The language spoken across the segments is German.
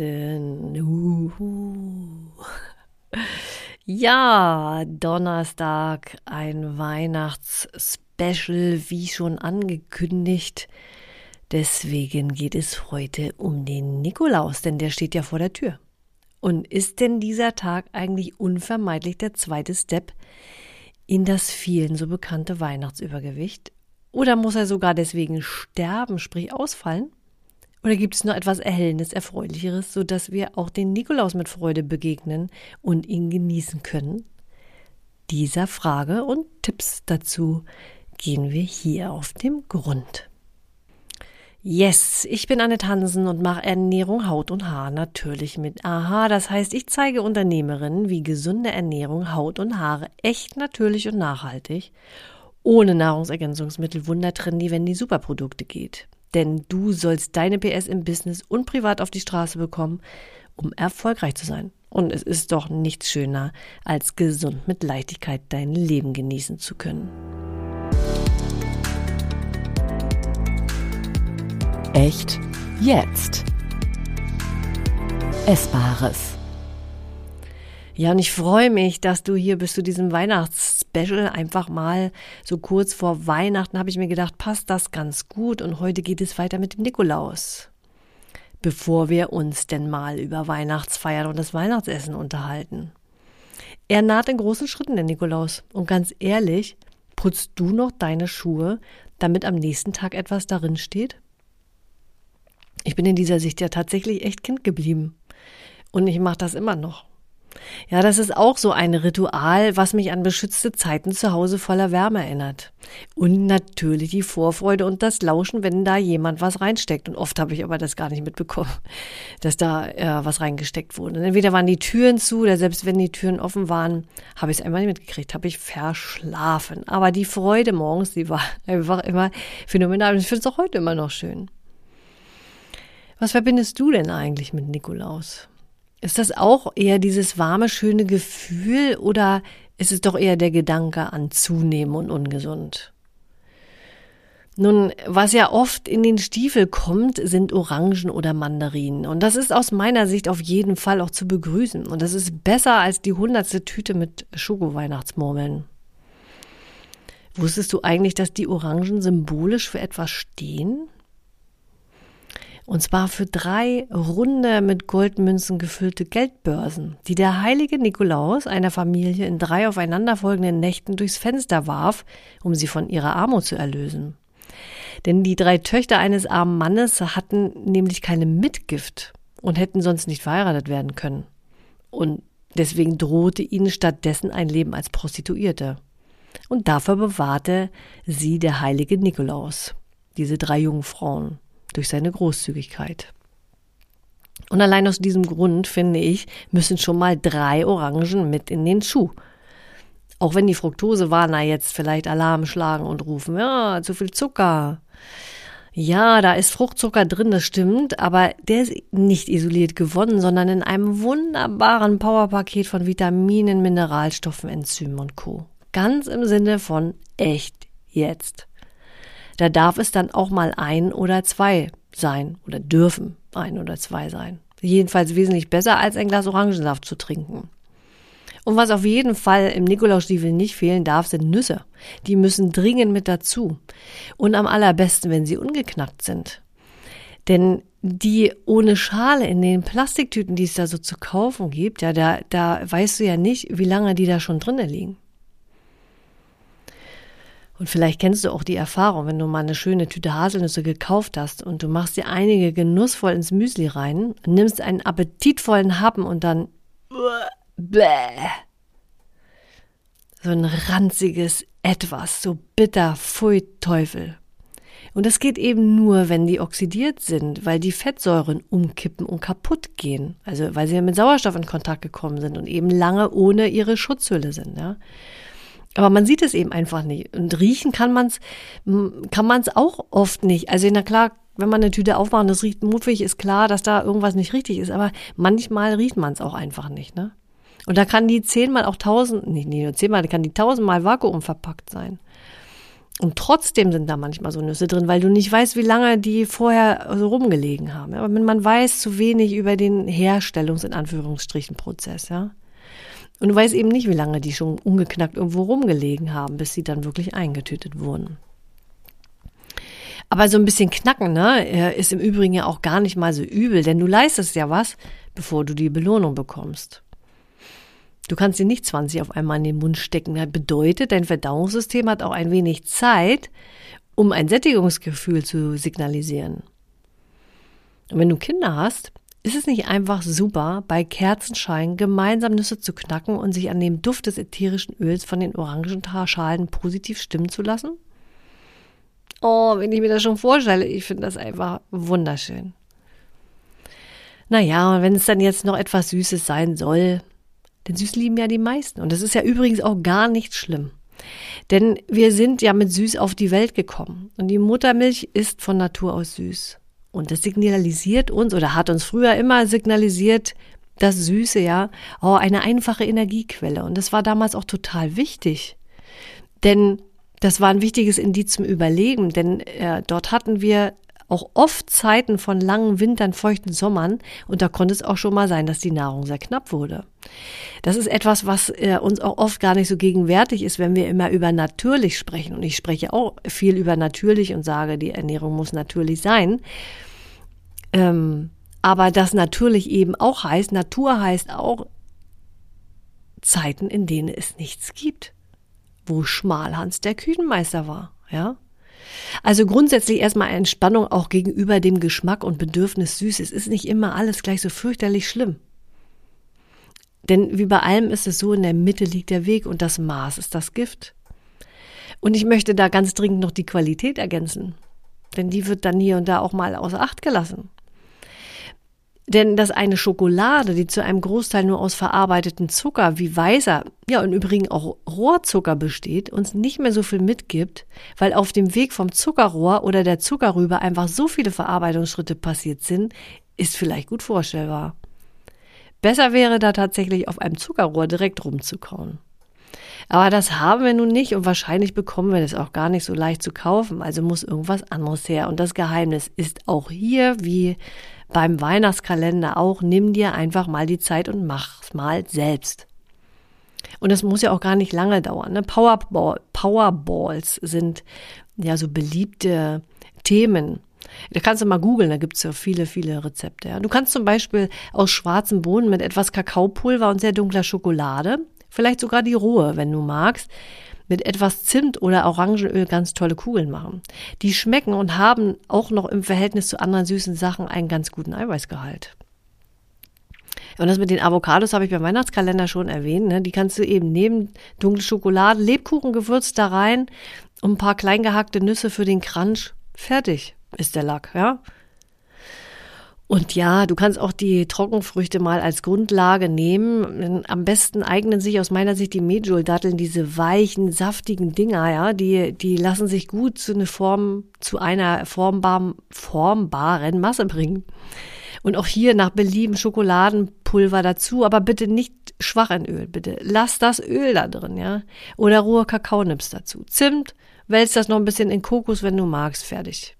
Uh. Ja, Donnerstag, ein Weihnachtsspecial, wie schon angekündigt. Deswegen geht es heute um den Nikolaus, denn der steht ja vor der Tür. Und ist denn dieser Tag eigentlich unvermeidlich der zweite Step in das vielen so bekannte Weihnachtsübergewicht? Oder muss er sogar deswegen sterben, sprich ausfallen? Oder gibt es noch etwas Erhellendes, Erfreulicheres, sodass wir auch den Nikolaus mit Freude begegnen und ihn genießen können? Dieser Frage und Tipps dazu gehen wir hier auf dem Grund. Yes, ich bin Anne Hansen und mache Ernährung, Haut und Haar natürlich mit Aha. Das heißt, ich zeige Unternehmerinnen, wie gesunde Ernährung, Haut und Haare echt natürlich und nachhaltig ohne Nahrungsergänzungsmittel wundertrendy, wenn die Superprodukte geht. Denn du sollst deine PS im Business und privat auf die Straße bekommen, um erfolgreich zu sein. Und es ist doch nichts schöner, als gesund mit Leichtigkeit dein Leben genießen zu können. Echt jetzt. Essbares. Ja, und ich freue mich, dass du hier bist zu diesem Weihnachtsspecial. Einfach mal so kurz vor Weihnachten habe ich mir gedacht, passt das ganz gut. Und heute geht es weiter mit dem Nikolaus. Bevor wir uns denn mal über Weihnachtsfeiern und das Weihnachtsessen unterhalten. Er naht in großen Schritten, der Nikolaus. Und ganz ehrlich, putzt du noch deine Schuhe, damit am nächsten Tag etwas darin steht? Ich bin in dieser Sicht ja tatsächlich echt Kind geblieben. Und ich mache das immer noch. Ja, das ist auch so ein Ritual, was mich an beschützte Zeiten zu Hause voller Wärme erinnert. Und natürlich die Vorfreude und das Lauschen, wenn da jemand was reinsteckt. Und oft habe ich aber das gar nicht mitbekommen, dass da äh, was reingesteckt wurde. Und entweder waren die Türen zu, oder selbst wenn die Türen offen waren, habe ich es einmal nicht mitgekriegt, habe ich verschlafen. Aber die Freude morgens, die war einfach immer phänomenal. Und ich finde es auch heute immer noch schön. Was verbindest du denn eigentlich mit Nikolaus? Ist das auch eher dieses warme, schöne Gefühl oder ist es doch eher der Gedanke an zunehmen und ungesund? Nun, was ja oft in den Stiefel kommt, sind Orangen oder Mandarinen. Und das ist aus meiner Sicht auf jeden Fall auch zu begrüßen. Und das ist besser als die hundertste Tüte mit Schoko-Weihnachtsmurmeln. Wusstest du eigentlich, dass die Orangen symbolisch für etwas stehen? Und zwar für drei runde mit Goldmünzen gefüllte Geldbörsen, die der heilige Nikolaus einer Familie in drei aufeinanderfolgenden Nächten durchs Fenster warf, um sie von ihrer Armut zu erlösen. Denn die drei Töchter eines armen Mannes hatten nämlich keine Mitgift und hätten sonst nicht verheiratet werden können. Und deswegen drohte ihnen stattdessen ein Leben als Prostituierte. Und dafür bewahrte sie der heilige Nikolaus, diese drei jungen Frauen durch seine Großzügigkeit. Und allein aus diesem Grund, finde ich, müssen schon mal drei Orangen mit in den Schuh. Auch wenn die Fructosewarner jetzt vielleicht Alarm schlagen und rufen, ja, zu viel Zucker. Ja, da ist Fruchtzucker drin, das stimmt, aber der ist nicht isoliert gewonnen, sondern in einem wunderbaren Powerpaket von Vitaminen, Mineralstoffen, Enzymen und Co. Ganz im Sinne von echt jetzt. Da darf es dann auch mal ein oder zwei sein oder dürfen ein oder zwei sein. Jedenfalls wesentlich besser als ein Glas Orangensaft zu trinken. Und was auf jeden Fall im Nikolausstiefel nicht fehlen darf, sind Nüsse. Die müssen dringend mit dazu. Und am allerbesten, wenn sie ungeknackt sind. Denn die ohne Schale in den Plastiktüten, die es da so zu kaufen gibt, ja, da, da weißt du ja nicht, wie lange die da schon drinnen liegen. Und vielleicht kennst du auch die Erfahrung, wenn du mal eine schöne Tüte Haselnüsse gekauft hast und du machst dir einige genussvoll ins Müsli rein, nimmst einen appetitvollen Happen und dann bläh. So ein ranziges Etwas, so bitter, pfui Teufel. Und das geht eben nur, wenn die oxidiert sind, weil die Fettsäuren umkippen und kaputt gehen. Also weil sie ja mit Sauerstoff in Kontakt gekommen sind und eben lange ohne ihre Schutzhülle sind. Ja. Aber man sieht es eben einfach nicht. Und riechen kann man es kann man's auch oft nicht. Also na klar, wenn man eine Tüte aufmacht und es riecht muffig, ist klar, dass da irgendwas nicht richtig ist. Aber manchmal riecht man es auch einfach nicht. Ne? Und da kann die zehnmal auch tausend, nicht, nicht nur zehnmal, da kann die tausendmal Vakuum verpackt sein. Und trotzdem sind da manchmal so Nüsse drin, weil du nicht weißt, wie lange die vorher so rumgelegen haben. Aber man weiß zu wenig über den Herstellungs- in Anführungsstrichen Prozess, ja. Und du weißt eben nicht, wie lange die schon ungeknackt irgendwo rumgelegen haben, bis sie dann wirklich eingetütet wurden. Aber so ein bisschen knacken, ne, ist im Übrigen ja auch gar nicht mal so übel, denn du leistest ja was, bevor du die Belohnung bekommst. Du kannst dir nicht 20 auf einmal in den Mund stecken. Das bedeutet, dein Verdauungssystem hat auch ein wenig Zeit, um ein Sättigungsgefühl zu signalisieren. Und wenn du Kinder hast, ist es nicht einfach super, bei Kerzenschein gemeinsam Nüsse zu knacken und sich an dem Duft des ätherischen Öls von den Orangenschalen positiv stimmen zu lassen? Oh, wenn ich mir das schon vorstelle, ich finde das einfach wunderschön. Naja, und wenn es dann jetzt noch etwas Süßes sein soll, denn süß lieben ja die meisten. Und das ist ja übrigens auch gar nicht schlimm. Denn wir sind ja mit süß auf die Welt gekommen. Und die Muttermilch ist von Natur aus süß. Und das signalisiert uns oder hat uns früher immer signalisiert, das Süße, ja, oh, eine einfache Energiequelle. Und das war damals auch total wichtig. Denn das war ein wichtiges Indiz zum Überleben, denn äh, dort hatten wir auch oft Zeiten von langen Wintern, feuchten Sommern und da konnte es auch schon mal sein, dass die Nahrung sehr knapp wurde. Das ist etwas, was äh, uns auch oft gar nicht so gegenwärtig ist, wenn wir immer über natürlich sprechen. Und ich spreche auch viel über natürlich und sage, die Ernährung muss natürlich sein. Ähm, aber das natürlich eben auch heißt, Natur heißt auch Zeiten, in denen es nichts gibt, wo Schmalhans der Küchenmeister war, ja. Also grundsätzlich erstmal Entspannung auch gegenüber dem Geschmack und Bedürfnis süß. Es ist nicht immer alles gleich so fürchterlich schlimm. Denn wie bei allem ist es so, in der Mitte liegt der Weg und das Maß ist das Gift. Und ich möchte da ganz dringend noch die Qualität ergänzen. Denn die wird dann hier und da auch mal außer Acht gelassen. Denn dass eine Schokolade, die zu einem Großteil nur aus verarbeiteten Zucker wie weißer, ja und übrigens auch Rohrzucker besteht, uns nicht mehr so viel mitgibt, weil auf dem Weg vom Zuckerrohr oder der Zuckerrübe einfach so viele Verarbeitungsschritte passiert sind, ist vielleicht gut vorstellbar. Besser wäre da tatsächlich auf einem Zuckerrohr direkt rumzukauen. Aber das haben wir nun nicht und wahrscheinlich bekommen wir das auch gar nicht so leicht zu kaufen, also muss irgendwas anderes her. Und das Geheimnis ist auch hier wie beim Weihnachtskalender auch, nimm dir einfach mal die Zeit und mach's mal selbst. Und das muss ja auch gar nicht lange dauern. Ne? Powerball, Powerballs sind ja so beliebte Themen. Da kannst du mal googeln, da gibt's ja viele, viele Rezepte. Ja. Du kannst zum Beispiel aus schwarzen Bohnen mit etwas Kakaopulver und sehr dunkler Schokolade, vielleicht sogar die rohe, wenn du magst, mit etwas Zimt oder Orangenöl ganz tolle Kugeln machen. Die schmecken und haben auch noch im Verhältnis zu anderen süßen Sachen einen ganz guten Eiweißgehalt. Und das mit den Avocados habe ich beim Weihnachtskalender schon erwähnt. Ne? Die kannst du eben neben dunkle Schokolade, Lebkuchengewürz da rein und ein paar klein gehackte Nüsse für den Crunch. Fertig ist der Lack, ja. Und ja, du kannst auch die Trockenfrüchte mal als Grundlage nehmen. Am besten eignen sich aus meiner Sicht die Medjool-Datteln, diese weichen, saftigen Dinger, ja, die, die lassen sich gut zu einer Form, zu einer formbar, formbaren Masse bringen. Und auch hier nach Belieben Schokoladenpulver dazu, aber bitte nicht schwach in Öl, bitte. Lass das Öl da drin, ja. Oder rohe Kakaonips dazu. Zimt, wälz das noch ein bisschen in Kokos, wenn du magst, fertig.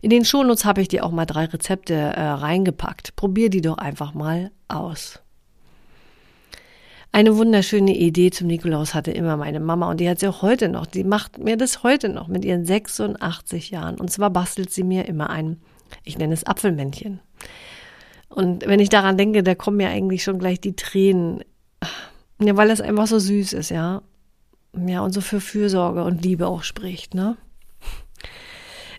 In den Shownotes habe ich dir auch mal drei Rezepte äh, reingepackt. Probier die doch einfach mal aus. Eine wunderschöne Idee zum Nikolaus hatte immer meine Mama und die hat sie auch heute noch. Die macht mir das heute noch mit ihren 86 Jahren. Und zwar bastelt sie mir immer ein, ich nenne es Apfelmännchen. Und wenn ich daran denke, da kommen mir eigentlich schon gleich die Tränen. Ja, weil es einfach so süß ist, ja. Ja, und so für Fürsorge und Liebe auch spricht, ne?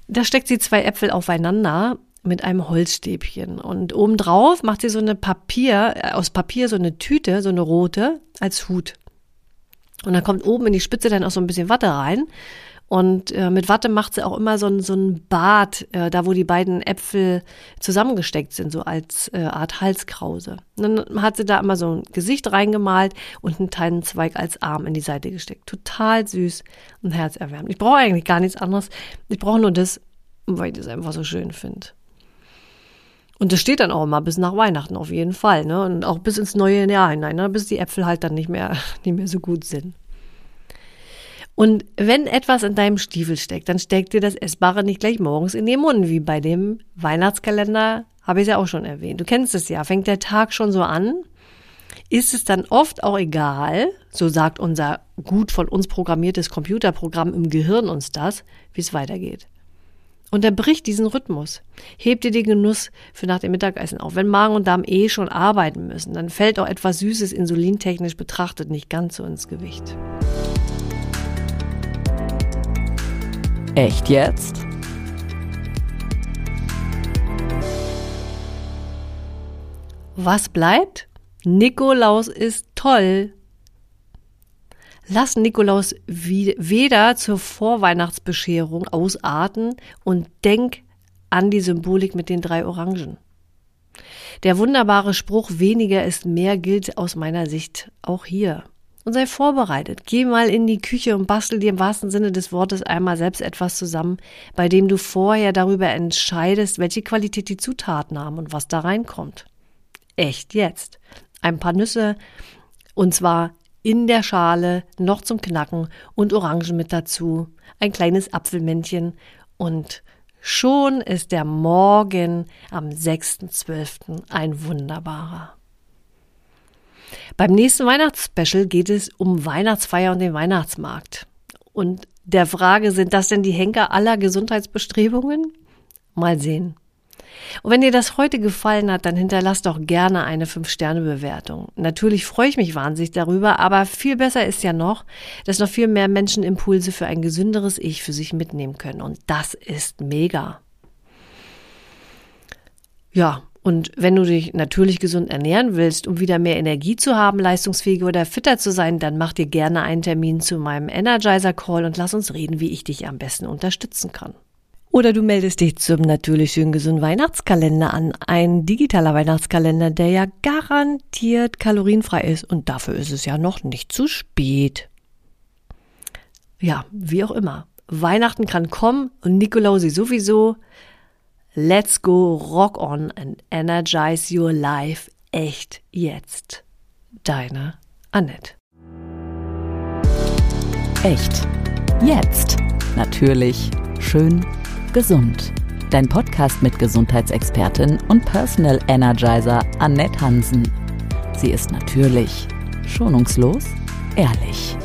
Da steckt sie zwei Äpfel aufeinander mit einem Holzstäbchen und obendrauf macht sie so eine Papier, äh, aus Papier so eine Tüte, so eine rote, als Hut. Und dann kommt oben in die Spitze dann auch so ein bisschen Watte rein Und äh, mit Watte macht sie auch immer so ein, so ein Bad, äh, da wo die beiden Äpfel zusammengesteckt sind, so als äh, Art Halskrause. Und dann hat sie da immer so ein Gesicht reingemalt und einen Tannenzweig als Arm in die Seite gesteckt. Total süß und herzerwärmend. Ich brauche eigentlich gar nichts anderes. Ich brauche nur das, weil ich das einfach so schön finde. Und das steht dann auch immer bis nach Weihnachten auf jeden Fall, ne? Und auch bis ins neue Jahr hinein, ne? bis die Äpfel halt dann nicht mehr, nicht mehr so gut sind. Und wenn etwas in deinem Stiefel steckt, dann steckt dir das Essbare nicht gleich morgens in den Mund, wie bei dem Weihnachtskalender, habe ich ja auch schon erwähnt. Du kennst es ja, fängt der Tag schon so an, ist es dann oft auch egal, so sagt unser gut von uns programmiertes Computerprogramm im Gehirn uns das, wie es weitergeht. Unterbrich diesen Rhythmus. Heb dir den Genuss für nach dem Mittagessen auf. Wenn Magen und Darm eh schon arbeiten müssen, dann fällt auch etwas Süßes insulintechnisch betrachtet nicht ganz so ins Gewicht. Echt jetzt? Was bleibt? Nikolaus ist toll. Lass Nikolaus weder zur Vorweihnachtsbescherung ausarten und denk an die Symbolik mit den drei Orangen. Der wunderbare Spruch weniger ist mehr gilt aus meiner Sicht auch hier. Und sei vorbereitet. Geh mal in die Küche und bastel dir im wahrsten Sinne des Wortes einmal selbst etwas zusammen, bei dem du vorher darüber entscheidest, welche Qualität die Zutaten haben und was da reinkommt. Echt jetzt. Ein paar Nüsse, und zwar in der Schale, noch zum Knacken und Orangen mit dazu, ein kleines Apfelmännchen und schon ist der Morgen am 6.12. ein wunderbarer. Beim nächsten Weihnachtsspecial geht es um Weihnachtsfeier und den Weihnachtsmarkt. Und der Frage, sind das denn die Henker aller Gesundheitsbestrebungen? Mal sehen. Und wenn dir das heute gefallen hat, dann hinterlass doch gerne eine 5-Sterne-Bewertung. Natürlich freue ich mich wahnsinnig darüber, aber viel besser ist ja noch, dass noch viel mehr Menschen Impulse für ein gesünderes Ich für sich mitnehmen können. Und das ist mega. Ja, und wenn du dich natürlich gesund ernähren willst, um wieder mehr Energie zu haben, leistungsfähiger oder fitter zu sein, dann mach dir gerne einen Termin zu meinem Energizer Call und lass uns reden, wie ich dich am besten unterstützen kann. Oder du meldest dich zum natürlich schön gesunden Weihnachtskalender an. Ein digitaler Weihnachtskalender, der ja garantiert kalorienfrei ist und dafür ist es ja noch nicht zu spät. Ja, wie auch immer. Weihnachten kann kommen und Nikolausi sowieso. Let's go, rock on and energize your life echt jetzt. Deine Annette. Echt. Jetzt. Natürlich. Schön. Gesund. Dein Podcast mit Gesundheitsexpertin und Personal Energizer Annette Hansen. Sie ist natürlich, schonungslos, ehrlich.